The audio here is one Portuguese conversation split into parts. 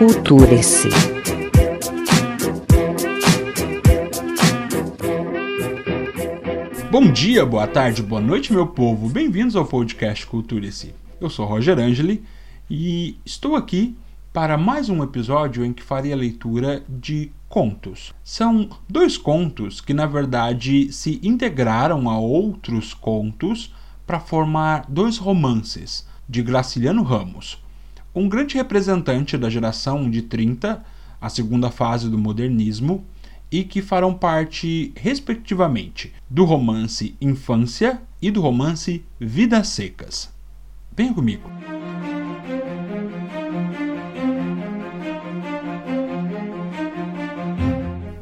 Culture-se. Bom dia, boa tarde, boa noite, meu povo. Bem-vindos ao podcast Culture-se. Eu sou Roger Angeli e estou aqui para mais um episódio em que farei a leitura de contos. São dois contos que, na verdade, se integraram a outros contos para formar dois romances de Graciliano Ramos um grande representante da geração de 30, a segunda fase do modernismo, e que farão parte, respectivamente, do romance Infância e do romance Vidas Secas. Venha comigo.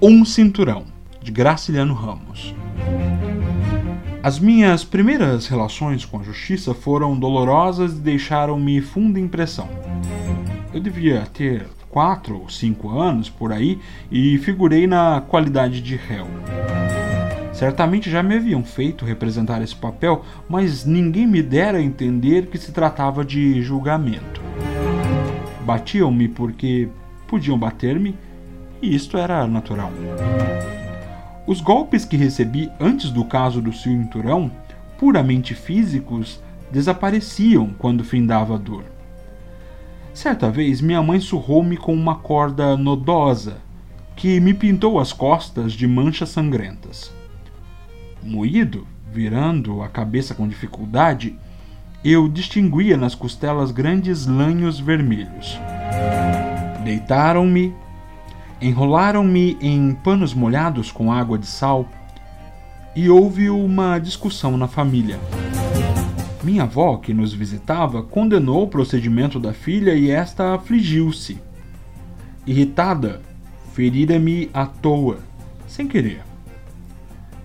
Um Cinturão, de Graciliano Ramos. As minhas primeiras relações com a justiça foram dolorosas e deixaram-me funda impressão. Eu devia ter quatro ou cinco anos por aí e figurei na qualidade de réu. Certamente já me haviam feito representar esse papel, mas ninguém me dera a entender que se tratava de julgamento. Batiam-me porque podiam bater-me, e isto era natural. Os golpes que recebi antes do caso do cinturão, puramente físicos, desapareciam quando findava a dor. Certa vez, minha mãe surrou-me com uma corda nodosa, que me pintou as costas de manchas sangrentas. Moído, virando a cabeça com dificuldade, eu distinguia nas costelas grandes lanhos vermelhos. Deitaram-me Enrolaram-me em panos molhados com água de sal e houve uma discussão na família. Minha avó, que nos visitava, condenou o procedimento da filha e esta afligiu-se. Irritada, ferira-me à toa, sem querer.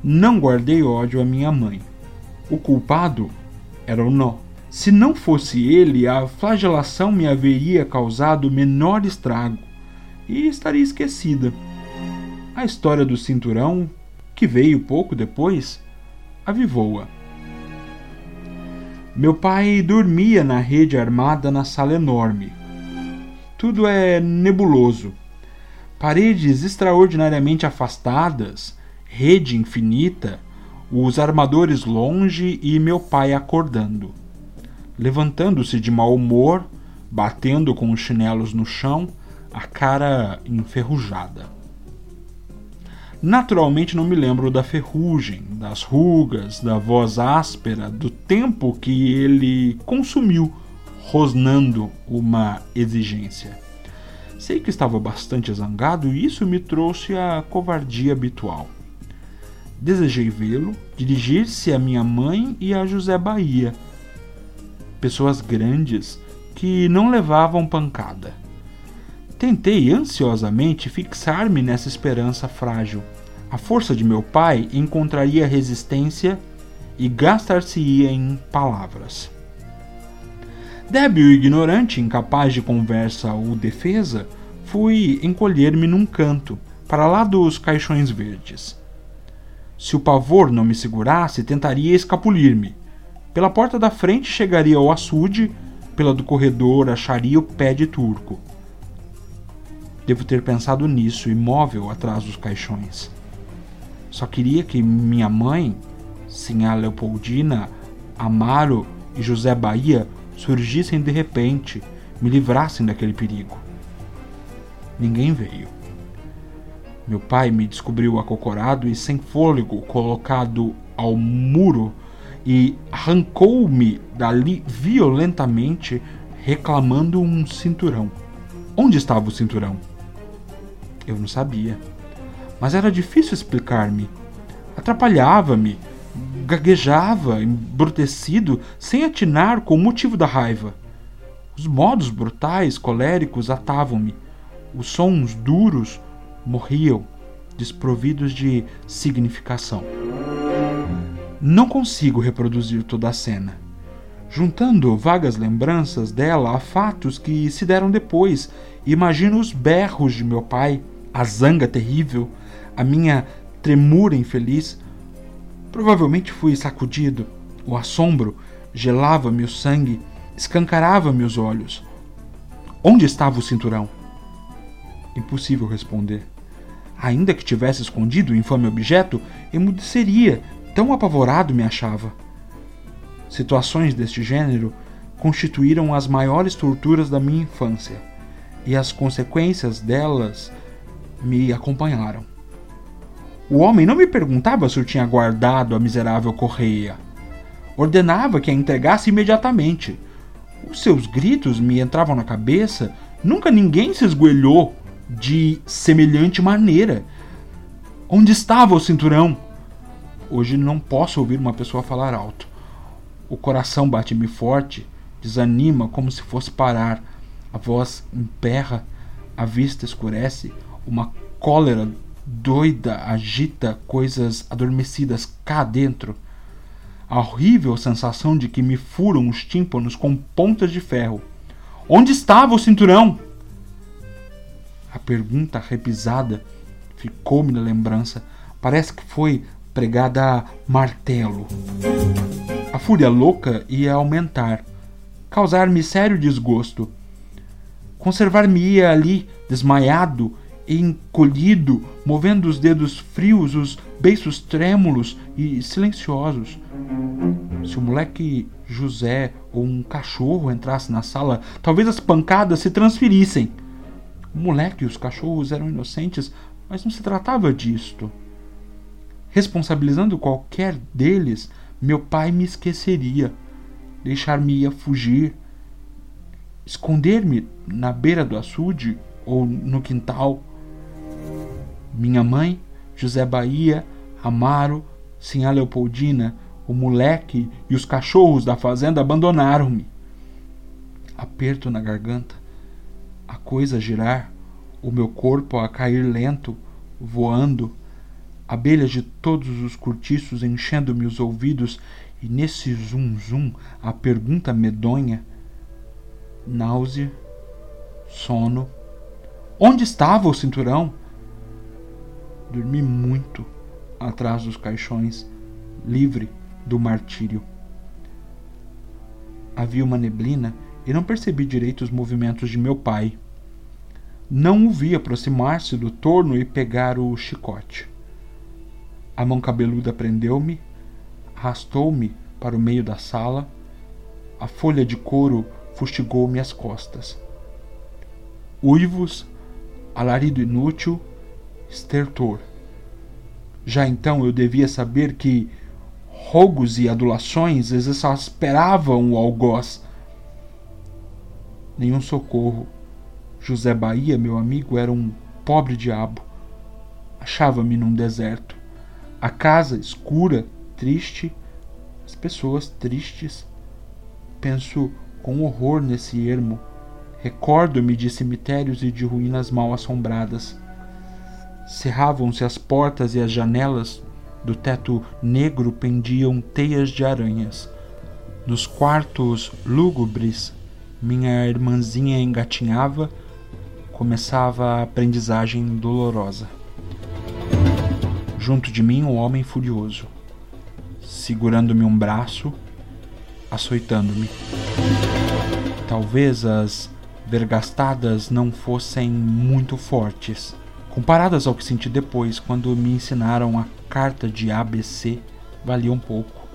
Não guardei ódio à minha mãe. O culpado era o nó. Se não fosse ele, a flagelação me haveria causado menor estrago e estaria esquecida. A história do cinturão, que veio pouco depois, avivou-a. Meu pai dormia na rede armada na sala enorme. Tudo é nebuloso. Paredes extraordinariamente afastadas, rede infinita, os armadores longe e meu pai acordando. Levantando-se de mau humor, batendo com os chinelos no chão, a cara enferrujada. Naturalmente não me lembro da ferrugem, das rugas, da voz áspera, do tempo que ele consumiu rosnando uma exigência. Sei que estava bastante zangado e isso me trouxe a covardia habitual. Desejei vê-lo dirigir-se a minha mãe e a José Bahia, pessoas grandes que não levavam pancada. Tentei ansiosamente fixar-me nessa esperança frágil. A força de meu pai encontraria resistência e gastar-se-ia em palavras. Débil e ignorante, incapaz de conversa ou defesa, fui encolher-me num canto, para lá dos caixões verdes. Se o pavor não me segurasse, tentaria escapulir-me. Pela porta da frente chegaria ao açude, pela do corredor acharia o pé de turco. Devo ter pensado nisso, imóvel atrás dos caixões. Só queria que minha mãe, Sinhá Leopoldina, Amaro e José Bahia surgissem de repente, me livrassem daquele perigo. Ninguém veio. Meu pai me descobriu acocorado e sem fôlego, colocado ao muro, e arrancou-me dali violentamente, reclamando um cinturão. Onde estava o cinturão? Eu não sabia. Mas era difícil explicar-me. Atrapalhava-me, gaguejava, embrutecido, sem atinar com o motivo da raiva. Os modos brutais, coléricos atavam-me. Os sons duros morriam, desprovidos de significação. Não consigo reproduzir toda a cena. Juntando vagas lembranças dela a fatos que se deram depois, imagino os berros de meu pai, a zanga terrível, a minha tremura infeliz, Provavelmente fui sacudido. O assombro gelava-me o sangue, escancarava-me os olhos. Onde estava o cinturão? Impossível responder. Ainda que tivesse escondido o infame objeto, emudeceria, tão apavorado me achava. Situações deste gênero constituíram as maiores torturas da minha infância, e as consequências delas me acompanharam. O homem não me perguntava se eu tinha guardado a miserável correia. Ordenava que a entregasse imediatamente. Os seus gritos me entravam na cabeça. Nunca ninguém se esgoelhou de semelhante maneira. Onde estava o cinturão? Hoje não posso ouvir uma pessoa falar alto. O coração bate-me forte, desanima como se fosse parar. A voz emperra, a vista escurece, uma cólera doida agita coisas adormecidas cá dentro. A horrível sensação de que me furam os tímpanos com pontas de ferro. Onde estava o cinturão? A pergunta repisada ficou-me na lembrança. Parece que foi pregada a martelo. A fúria louca ia aumentar, causar-me sério desgosto. Conservar-me-ia ali, desmaiado, encolhido, movendo os dedos frios, os beiços trêmulos e silenciosos. Se o moleque José ou um cachorro entrasse na sala, talvez as pancadas se transferissem. O moleque e os cachorros eram inocentes, mas não se tratava disto. Responsabilizando qualquer deles, meu pai me esqueceria, deixar-me-ia fugir, esconder-me na beira do açude ou no quintal minha mãe, José Bahia, Amaro, Sinhá Leopoldina, o moleque e os cachorros da fazenda abandonaram-me. Aperto na garganta, a coisa a girar, o meu corpo a cair lento, voando, abelhas de todos os cortiços enchendo-me os ouvidos, e nesse zum-zum a pergunta medonha: náusea, sono. Onde estava o cinturão? Dormi muito atrás dos caixões, livre do martírio. Havia uma neblina e não percebi direito os movimentos de meu pai. Não o vi aproximar-se do torno e pegar o chicote. A mão cabeluda prendeu-me, arrastou-me para o meio da sala. A folha de couro fustigou-me as costas. Uivos, alarido inútil, estertor. Já então eu devia saber que rogos e adulações exasperavam o algoz. Nenhum socorro. José Bahia, meu amigo, era um pobre diabo. Achava-me num deserto. A casa escura, triste, as pessoas tristes. Penso com horror nesse ermo. Recordo-me de cemitérios e de ruínas mal assombradas. Cerravam-se as portas e as janelas, do teto negro pendiam teias de aranhas. Nos quartos lúgubres, minha irmãzinha engatinhava, começava a aprendizagem dolorosa. Junto de mim, um homem furioso, segurando-me um braço, açoitando-me. Talvez as vergastadas não fossem muito fortes comparadas ao que senti depois quando me ensinaram a carta de ABC, valiam pouco.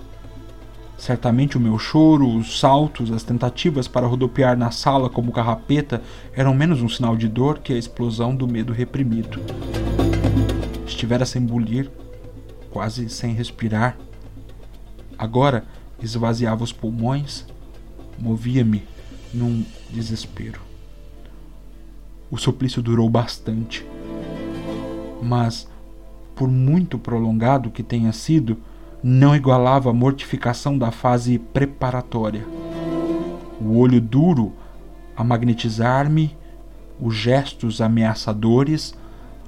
Certamente o meu choro, os saltos, as tentativas para rodopiar na sala como carrapeta eram menos um sinal de dor que a explosão do medo reprimido. Estivera sem bulir, quase sem respirar. Agora esvaziava os pulmões, movia-me num desespero. O suplício durou bastante mas, por muito prolongado que tenha sido, não igualava a mortificação da fase preparatória. O olho duro a magnetizar-me, os gestos ameaçadores,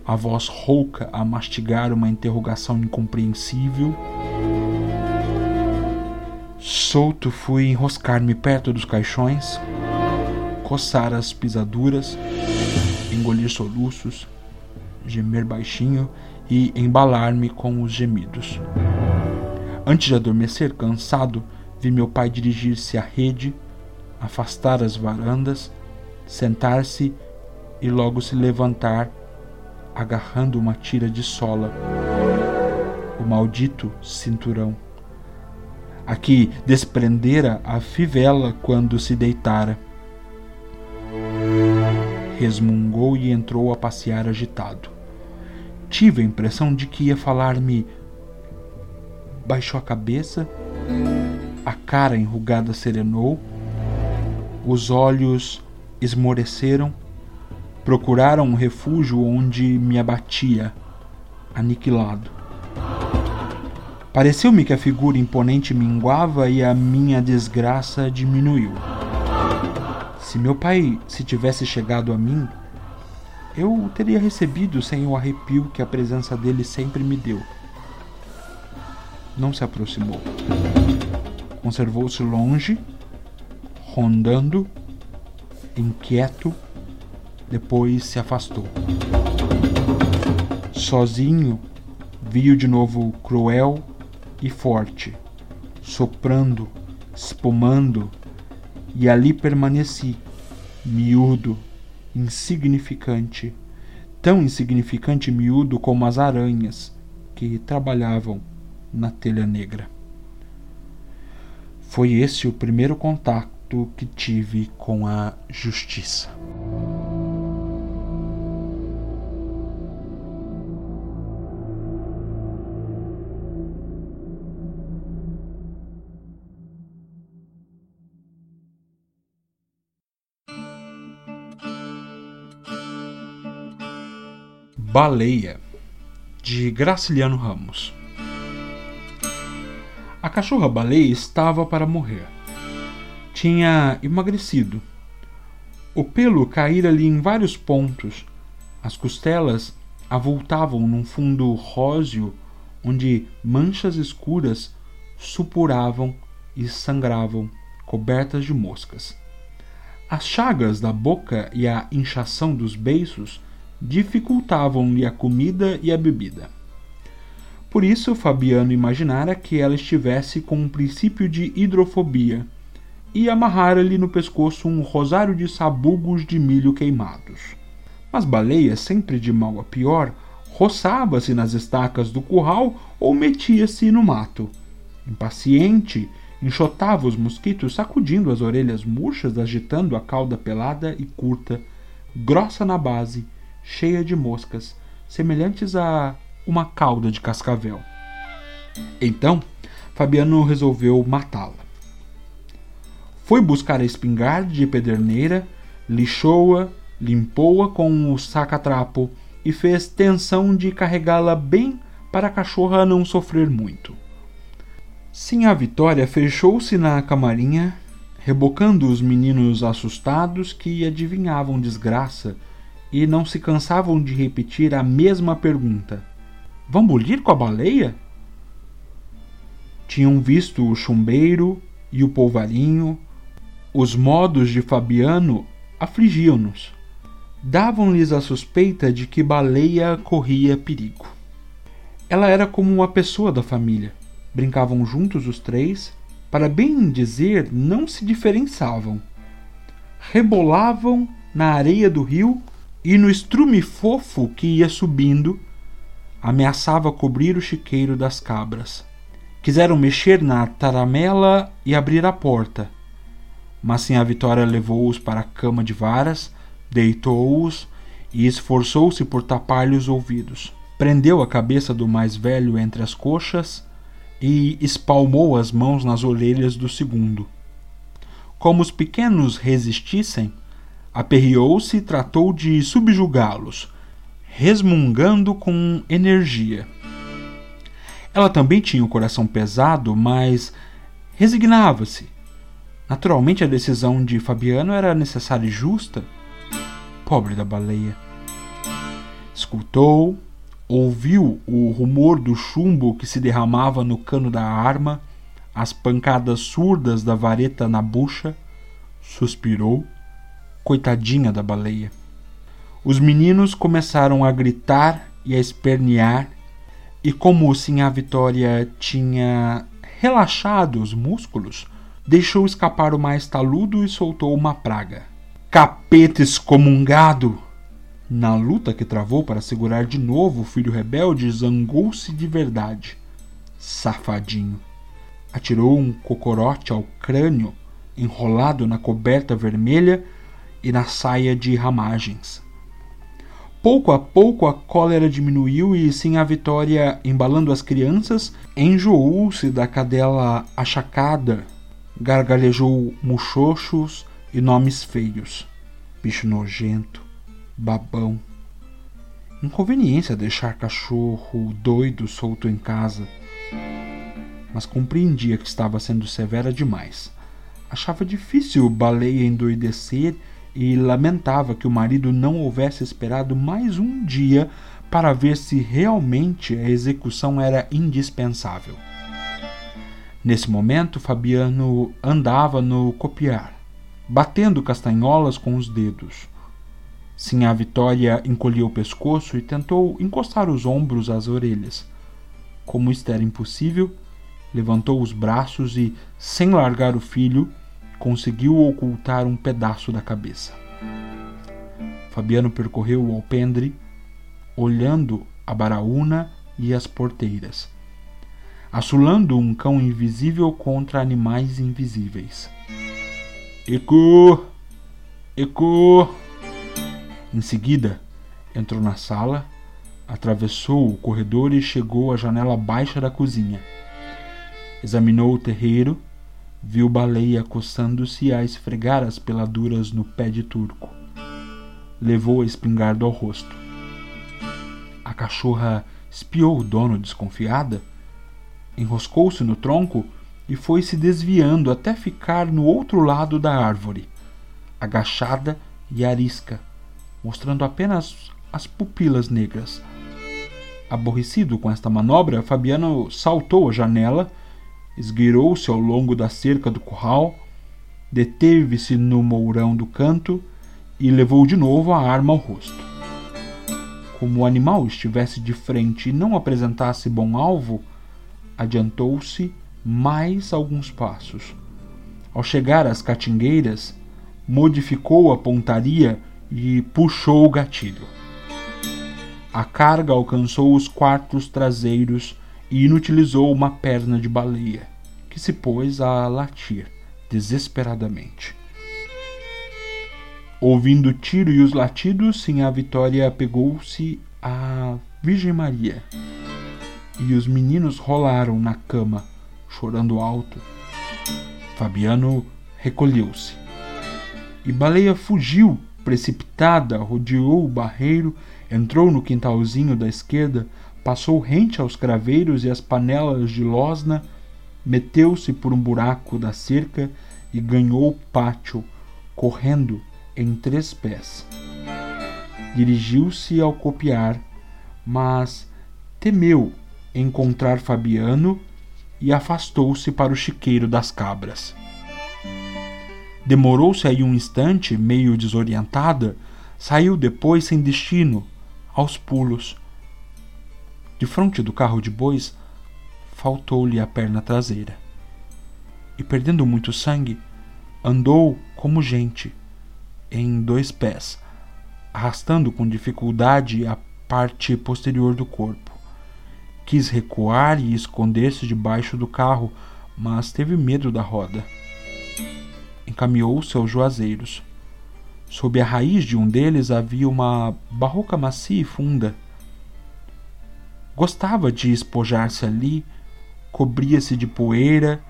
a voz rouca a mastigar uma interrogação incompreensível. Solto fui enroscar-me perto dos caixões, coçar as pisaduras, engolir soluços, gemer baixinho e embalar-me com os gemidos. Antes de adormecer, cansado, vi meu pai dirigir-se à rede, afastar as varandas, sentar-se e logo se levantar, agarrando uma tira de sola. O maldito cinturão. A que desprendera a fivela quando se deitara. Resmungou e entrou a passear agitado. Tive a impressão de que ia falar-me. Baixou a cabeça, a cara enrugada serenou, os olhos esmoreceram, procuraram um refúgio onde me abatia, aniquilado. Pareceu-me que a figura imponente minguava e a minha desgraça diminuiu. Se meu pai se tivesse chegado a mim, eu o teria recebido sem o arrepio que a presença dele sempre me deu. Não se aproximou. Conservou-se longe, rondando, inquieto, depois se afastou. Sozinho, viu de novo cruel e forte, soprando, espumando, e ali permaneci, miúdo, insignificante, tão insignificante e miúdo como as aranhas que trabalhavam na telha negra. Foi esse o primeiro contato que tive com a justiça. Baleia, de Graciliano Ramos. A cachorra-baleia estava para morrer. Tinha emagrecido. O pelo caíra-lhe em vários pontos. As costelas avultavam num fundo róseo onde manchas escuras supuravam e sangravam, cobertas de moscas. As chagas da boca e a inchação dos beiços dificultavam-lhe a comida e a bebida. Por isso, Fabiano imaginara que ela estivesse com um princípio de hidrofobia e amarrara-lhe no pescoço um rosário de sabugos de milho queimados. Mas Baleia, sempre de mal a pior, roçava-se nas estacas do curral ou metia-se no mato. Impaciente, enxotava os mosquitos, sacudindo as orelhas murchas, agitando a cauda pelada e curta, grossa na base, cheia de moscas, semelhantes a uma cauda de cascavel. Então, Fabiano resolveu matá-la. Foi buscar a espingarda de pederneira, lixou-a, limpou-a com o saca-trapo e fez tensão de carregá-la bem para a cachorra não sofrer muito. Sim, a Vitória fechou-se na camarinha, rebocando os meninos assustados que adivinhavam desgraça e não se cansavam de repetir a mesma pergunta: Vão bulir com a baleia? Tinham visto o chumbeiro e o polvarinho. Os modos de Fabiano afligiam-nos. Davam-lhes a suspeita de que baleia corria perigo. Ela era como uma pessoa da família. Brincavam juntos os três, para bem dizer, não se diferenciavam. Rebolavam na areia do rio e no estrume fofo que ia subindo, ameaçava cobrir o chiqueiro das cabras. Quiseram mexer na taramela e abrir a porta, mas sim a Vitória levou-os para a cama de varas, deitou-os e esforçou-se por tapar-lhe os ouvidos. Prendeu a cabeça do mais velho entre as coxas e espalmou as mãos nas orelhas do segundo. Como os pequenos resistissem, aperreou-se e tratou de subjugá-los, resmungando com energia. Ela também tinha o coração pesado, mas resignava-se. Naturalmente, a decisão de Fabiano era necessária e justa. Pobre da baleia. Escutou, ouviu o rumor do chumbo que se derramava no cano da arma, as pancadas surdas da vareta na bucha, suspirou Coitadinha da baleia. Os meninos começaram a gritar e a espernear, e como Sinhá Vitória tinha relaxados os músculos, deixou escapar o mais taludo e soltou uma praga. Capeta excomungado! Na luta que travou para segurar de novo o filho rebelde, zangou-se de verdade. Safadinho! Atirou um cocorote ao crânio, enrolado na coberta vermelha e na saia de ramagens. Pouco a pouco a cólera diminuiu e, sem a vitória embalando as crianças, enjoou-se da cadela achacada, gargalejou muxoxos e nomes feios. Bicho nojento, babão. Inconveniência deixar cachorro doido solto em casa. Mas compreendia que estava sendo severa demais. Achava difícil baleia endoidecer e lamentava que o marido não houvesse esperado mais um dia para ver se realmente a execução era indispensável. Nesse momento, Fabiano andava no copiar, batendo castanholas com os dedos. Sinha Vitória encolheu o pescoço e tentou encostar os ombros às orelhas. Como isto era impossível, levantou os braços e, sem largar o filho, conseguiu ocultar um pedaço da cabeça. Fabiano percorreu o alpendre, olhando a baraúna e as porteiras, assolando um cão invisível contra animais invisíveis. Eco! Eco! Em seguida, entrou na sala, atravessou o corredor e chegou à janela baixa da cozinha. Examinou o terreiro viu Baleia coçando-se a esfregar as peladuras no pé de turco. Levou a espingarda ao rosto. A cachorra espiou o dono desconfiada, enroscou-se no tronco e foi se desviando até ficar no outro lado da árvore, agachada e arisca, mostrando apenas as pupilas negras. Aborrecido com esta manobra, Fabiano saltou a janela esgueirou-se ao longo da cerca do curral, deteve-se no mourão do canto e levou de novo a arma ao rosto. Como o animal estivesse de frente e não apresentasse bom alvo, adiantou-se mais alguns passos. Ao chegar às catingueiras, modificou a pontaria e puxou o gatilho. A carga alcançou os quartos traseiros e inutilizou uma perna de baleia, que se pôs a latir desesperadamente. Ouvindo o tiro e os latidos, a Vitória pegou-se à Virgem Maria. E os meninos rolaram na cama, chorando alto. Fabiano recolheu-se. E Baleia fugiu, precipitada, rodeou o barreiro, entrou no quintalzinho da esquerda, passou rente aos craveiros e às panelas de losna, meteu-se por um buraco da cerca e ganhou o pátio, correndo em três pés. Dirigiu-se ao copiar, mas temeu encontrar Fabiano e afastou-se para o chiqueiro das cabras. Demorou-se aí um instante, meio desorientada, saiu depois sem destino, aos pulos, de frente do carro de bois, faltou-lhe a perna traseira. E perdendo muito sangue, andou como gente, em dois pés, arrastando com dificuldade a parte posterior do corpo. Quis recuar e esconder-se debaixo do carro, mas teve medo da roda. Encaminhou-se aos juazeiros. Sob a raiz de um deles havia uma barroca macia e funda Gostava de espojar-se ali, cobria-se de poeira,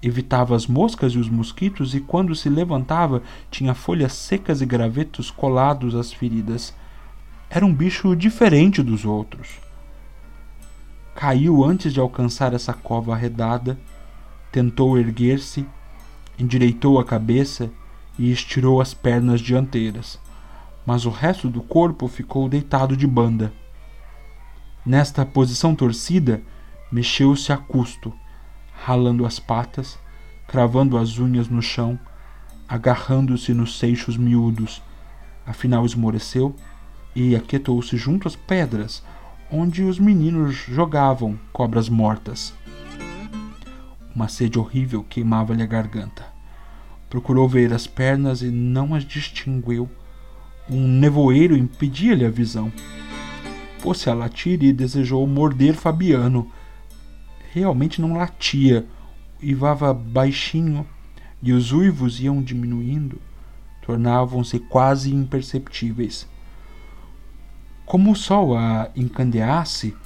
evitava as moscas e os mosquitos e, quando se levantava, tinha folhas secas e gravetos colados às feridas. Era um bicho diferente dos outros. Caiu antes de alcançar essa cova arredada, tentou erguer-se, endireitou a cabeça e estirou as pernas dianteiras, mas o resto do corpo ficou deitado de banda. Nesta posição torcida, mexeu-se a custo, ralando as patas, cravando as unhas no chão, agarrando-se nos seixos miúdos. Afinal esmoreceu e aquietou-se junto às pedras onde os meninos jogavam cobras mortas. Uma sede horrível queimava-lhe a garganta. Procurou ver as pernas e não as distinguiu. Um nevoeiro impedia-lhe a visão. Pôs-se a latir e desejou morder Fabiano. Realmente não latia, ivava baixinho, e os uivos iam diminuindo, tornavam-se quase imperceptíveis. Como o sol a encandeasse,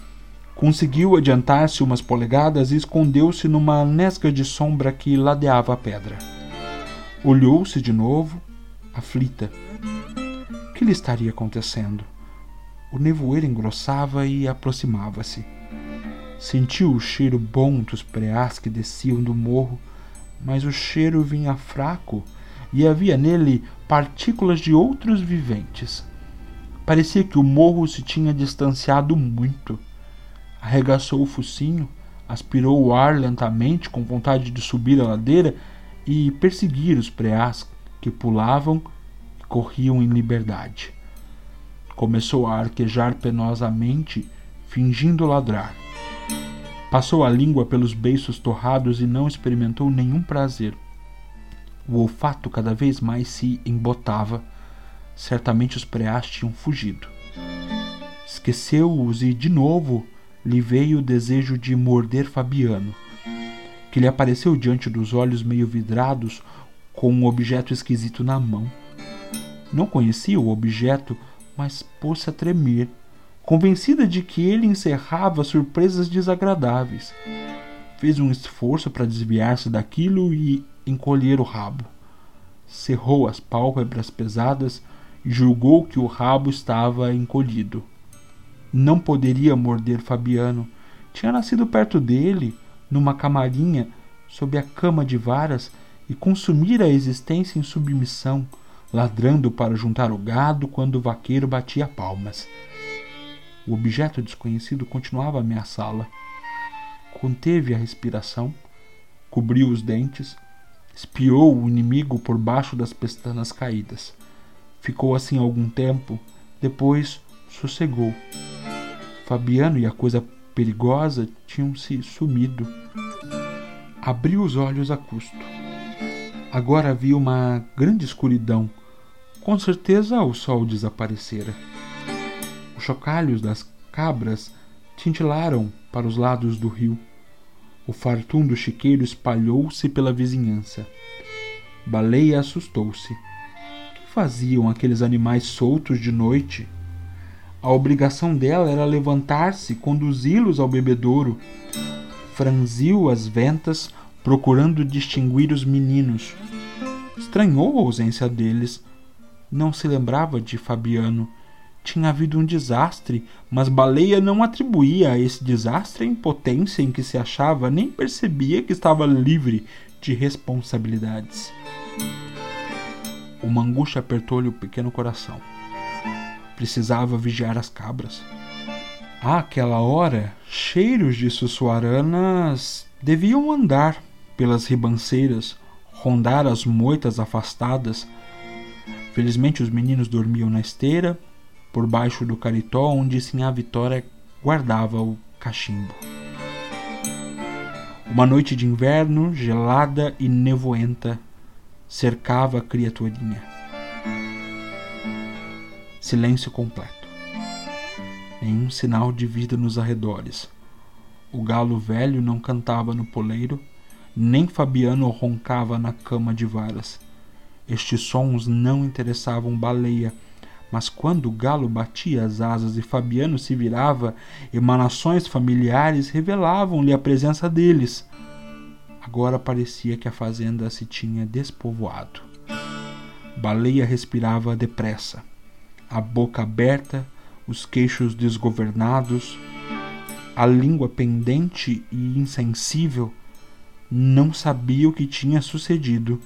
Conseguiu adiantar-se umas polegadas e escondeu-se numa nesga de sombra que ladeava a pedra. Olhou-se de novo, aflita. O que lhe estaria acontecendo? O nevoeiro engrossava e aproximava-se. Sentiu o cheiro bom dos preás que desciam do morro, mas o cheiro vinha fraco e havia nele partículas de outros viventes. Parecia que o morro se tinha distanciado muito arregaçou o focinho, aspirou o ar lentamente com vontade de subir a ladeira e perseguir os preás que pulavam e corriam em liberdade. Começou a arquejar penosamente, fingindo ladrar. Passou a língua pelos beiços torrados e não experimentou nenhum prazer. O olfato cada vez mais se embotava. Certamente os preás tinham fugido. Esqueceu-os e, de novo, lhe veio o desejo de morder Fabiano, que lhe apareceu diante dos olhos meio vidrados com um objeto esquisito na mão. Não conhecia o objeto, mas pôs-se a tremer, convencida de que ele encerrava surpresas desagradáveis. Fez um esforço para desviar-se daquilo e encolher o rabo. Cerrou as pálpebras pesadas e julgou que o rabo estava encolhido não poderia morder Fabiano. Tinha nascido perto dele, numa camarinha, sob a cama de varas, e consumira a existência em submissão, ladrando para juntar o gado quando o vaqueiro batia palmas. O objeto desconhecido continuava a ameaçá-la. Conteve a respiração, cobriu os dentes, espiou o inimigo por baixo das pestanas caídas. Ficou assim algum tempo, depois sossegou. Fabiano e a coisa perigosa tinham se sumido. Abriu os olhos a custo. Agora havia uma grande escuridão. Com certeza o sol desaparecera. Os chocalhos das cabras tintilaram para os lados do rio. O fartum do chiqueiro espalhou-se pela vizinhança. Baleia assustou-se. Que faziam aqueles animais soltos de noite a obrigação dela era levantar-se, conduzi-los ao bebedouro. Franziu as ventas, procurando distinguir os meninos. Estranhou a ausência deles. Não se lembrava de Fabiano. Tinha havido um desastre, mas Baleia não atribuía a esse desastre a impotência em que se achava, nem percebia que estava livre de responsabilidades. Uma angústia apertou-lhe o pequeno coração precisava vigiar as cabras. Àquela hora, cheiros de sussuaranas deviam andar pelas ribanceiras, rondar as moitas afastadas. Felizmente os meninos dormiam na esteira, por baixo do caritó onde Sinhá Vitória guardava o cachimbo. Uma noite de inverno, gelada e nevoenta, cercava a criaturinha. Silêncio completo. Nenhum sinal de vida nos arredores. O galo velho não cantava no poleiro, nem Fabiano roncava na cama de varas. Estes sons não interessavam Baleia, mas quando o galo batia as asas e Fabiano se virava, emanações familiares revelavam-lhe a presença deles. Agora parecia que a fazenda se tinha despovoado. Baleia respirava depressa a boca aberta, os queixos desgovernados, a língua pendente e insensível, não sabia o que tinha sucedido.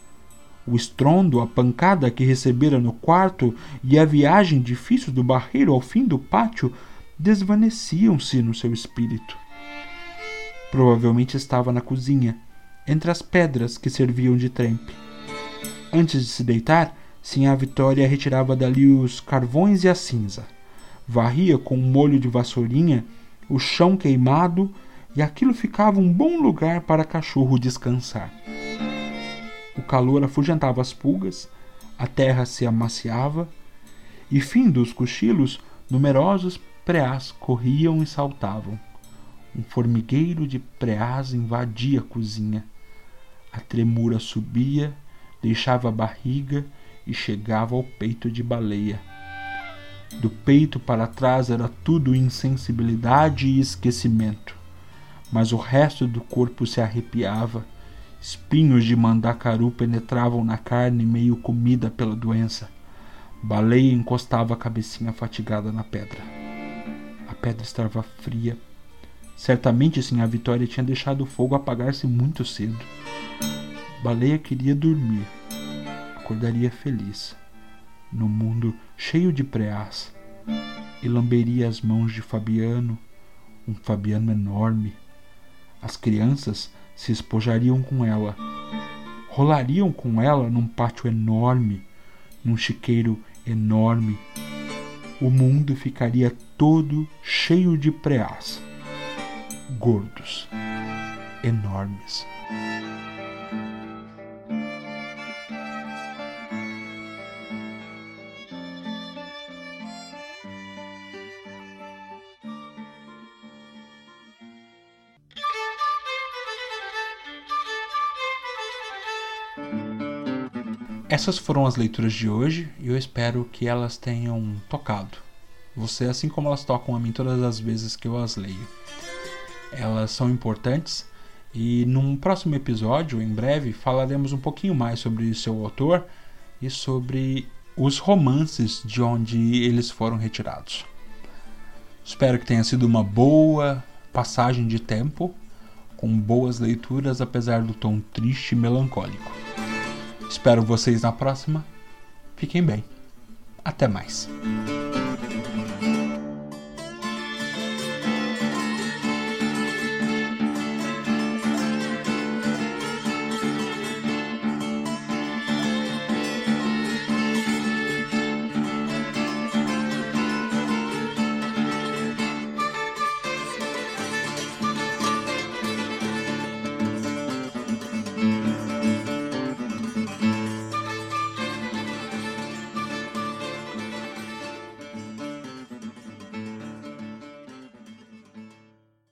O estrondo, a pancada que recebera no quarto e a viagem difícil do barreiro ao fim do pátio desvaneciam-se no seu espírito. Provavelmente estava na cozinha, entre as pedras que serviam de trempe. Antes de se deitar, a Vitória retirava dali os carvões e a cinza. Varria com um molho de vassourinha o chão queimado e aquilo ficava um bom lugar para cachorro descansar. O calor afugentava as pulgas, a terra se amaciava, e fim dos cochilos, numerosos preás corriam e saltavam. Um formigueiro de preás invadia a cozinha. A tremura subia, deixava a barriga e chegava ao peito de baleia. Do peito para trás era tudo insensibilidade e esquecimento, mas o resto do corpo se arrepiava. Espinhos de mandacaru penetravam na carne meio comida pela doença. Baleia encostava a cabecinha fatigada na pedra. A pedra estava fria. Certamente sim, a Vitória tinha deixado o fogo apagar-se muito cedo. Baleia queria dormir. Acordaria feliz, no mundo cheio de preás, e lamberia as mãos de Fabiano, um Fabiano enorme. As crianças se espojariam com ela, rolariam com ela num pátio enorme, num chiqueiro enorme. O mundo ficaria todo cheio de preás, gordos, enormes. Essas foram as leituras de hoje e eu espero que elas tenham tocado você, assim como elas tocam a mim todas as vezes que eu as leio. Elas são importantes e num próximo episódio, em breve, falaremos um pouquinho mais sobre seu autor e sobre os romances de onde eles foram retirados. Espero que tenha sido uma boa passagem de tempo, com boas leituras, apesar do tom triste e melancólico. Espero vocês na próxima. Fiquem bem. Até mais.